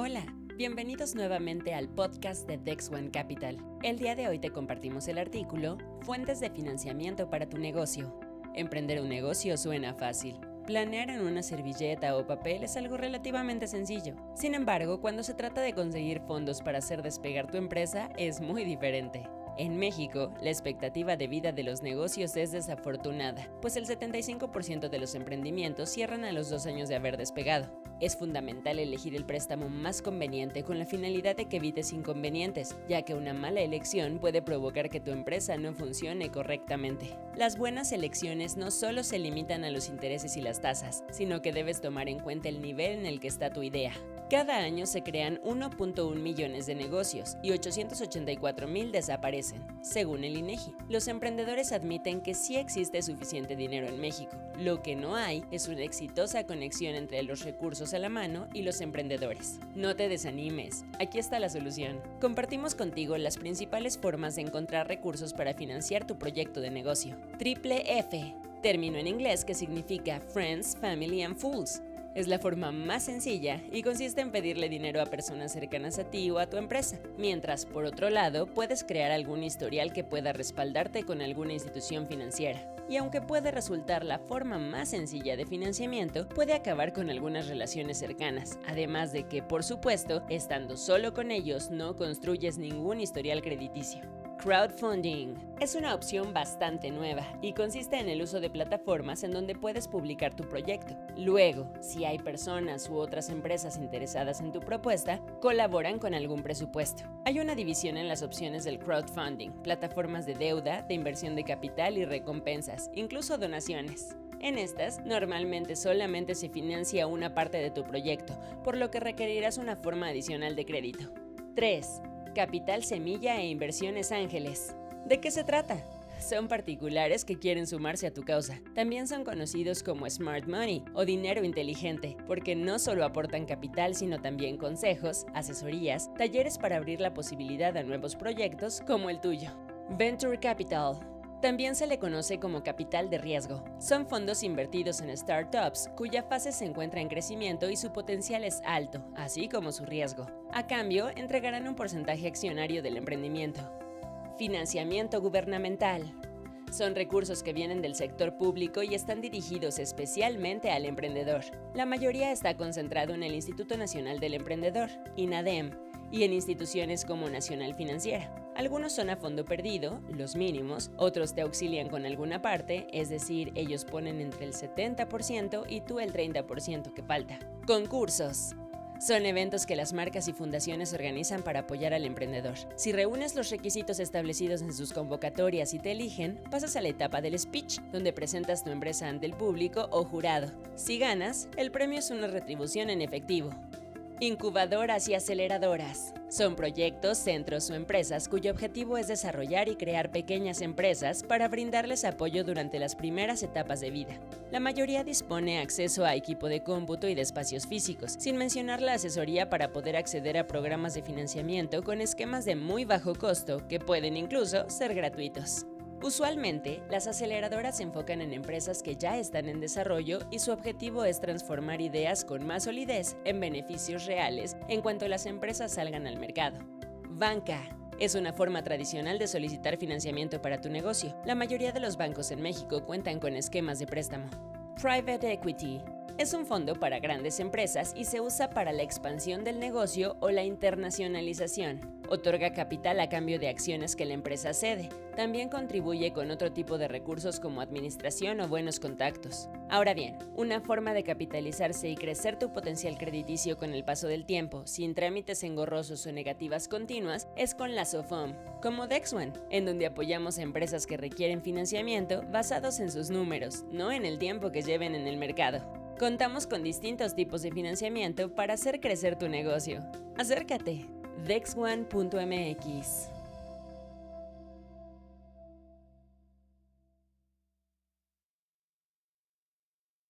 Hola, bienvenidos nuevamente al podcast de Dex One Capital. El día de hoy te compartimos el artículo Fuentes de financiamiento para tu negocio. Emprender un negocio suena fácil. Planear en una servilleta o papel es algo relativamente sencillo. Sin embargo, cuando se trata de conseguir fondos para hacer despegar tu empresa, es muy diferente. En México, la expectativa de vida de los negocios es desafortunada, pues el 75% de los emprendimientos cierran a los dos años de haber despegado. Es fundamental elegir el préstamo más conveniente con la finalidad de que evites inconvenientes, ya que una mala elección puede provocar que tu empresa no funcione correctamente. Las buenas elecciones no solo se limitan a los intereses y las tasas, sino que debes tomar en cuenta el nivel en el que está tu idea. Cada año se crean 1.1 millones de negocios y 884 mil desaparecen, según el INEGI. Los emprendedores admiten que sí existe suficiente dinero en México. Lo que no hay es una exitosa conexión entre los recursos a la mano y los emprendedores. No te desanimes, aquí está la solución. Compartimos contigo las principales formas de encontrar recursos para financiar tu proyecto de negocio. Triple F, término en inglés que significa Friends, Family and Fools es la forma más sencilla y consiste en pedirle dinero a personas cercanas a ti o a tu empresa, mientras por otro lado puedes crear algún historial que pueda respaldarte con alguna institución financiera. Y aunque puede resultar la forma más sencilla de financiamiento, puede acabar con algunas relaciones cercanas, además de que, por supuesto, estando solo con ellos no construyes ningún historial crediticio. Crowdfunding es una opción bastante nueva y consiste en el uso de plataformas en donde puedes publicar tu proyecto. Luego, si hay personas u otras empresas interesadas en tu propuesta, colaboran con algún presupuesto. Hay una división en las opciones del crowdfunding, plataformas de deuda, de inversión de capital y recompensas, incluso donaciones. En estas, normalmente solamente se financia una parte de tu proyecto, por lo que requerirás una forma adicional de crédito. 3. Capital Semilla e Inversiones Ángeles. ¿De qué se trata? Son particulares que quieren sumarse a tu causa. También son conocidos como Smart Money o dinero inteligente, porque no solo aportan capital, sino también consejos, asesorías, talleres para abrir la posibilidad a nuevos proyectos como el tuyo. Venture Capital también se le conoce como capital de riesgo. Son fondos invertidos en startups cuya fase se encuentra en crecimiento y su potencial es alto, así como su riesgo. A cambio, entregarán un porcentaje accionario del emprendimiento. Financiamiento gubernamental. Son recursos que vienen del sector público y están dirigidos especialmente al emprendedor. La mayoría está concentrado en el Instituto Nacional del Emprendedor, INADEM, y en instituciones como Nacional Financiera. Algunos son a fondo perdido, los mínimos, otros te auxilian con alguna parte, es decir, ellos ponen entre el 70% y tú el 30% que falta. Concursos. Son eventos que las marcas y fundaciones organizan para apoyar al emprendedor. Si reúnes los requisitos establecidos en sus convocatorias y te eligen, pasas a la etapa del speech, donde presentas tu empresa ante el público o jurado. Si ganas, el premio es una retribución en efectivo. Incubadoras y aceleradoras. Son proyectos, centros o empresas cuyo objetivo es desarrollar y crear pequeñas empresas para brindarles apoyo durante las primeras etapas de vida. La mayoría dispone acceso a equipo de cómputo y de espacios físicos, sin mencionar la asesoría para poder acceder a programas de financiamiento con esquemas de muy bajo costo que pueden incluso ser gratuitos. Usualmente, las aceleradoras se enfocan en empresas que ya están en desarrollo y su objetivo es transformar ideas con más solidez en beneficios reales en cuanto las empresas salgan al mercado. Banca. Es una forma tradicional de solicitar financiamiento para tu negocio. La mayoría de los bancos en México cuentan con esquemas de préstamo. Private Equity es un fondo para grandes empresas y se usa para la expansión del negocio o la internacionalización. Otorga capital a cambio de acciones que la empresa cede. También contribuye con otro tipo de recursos como administración o buenos contactos. Ahora bien, una forma de capitalizarse y crecer tu potencial crediticio con el paso del tiempo, sin trámites engorrosos o negativas continuas, es con la SOFOM, como DexOne, en donde apoyamos a empresas que requieren financiamiento basados en sus números, no en el tiempo que lleven en el mercado. Contamos con distintos tipos de financiamiento para hacer crecer tu negocio. Acércate dexone.mx.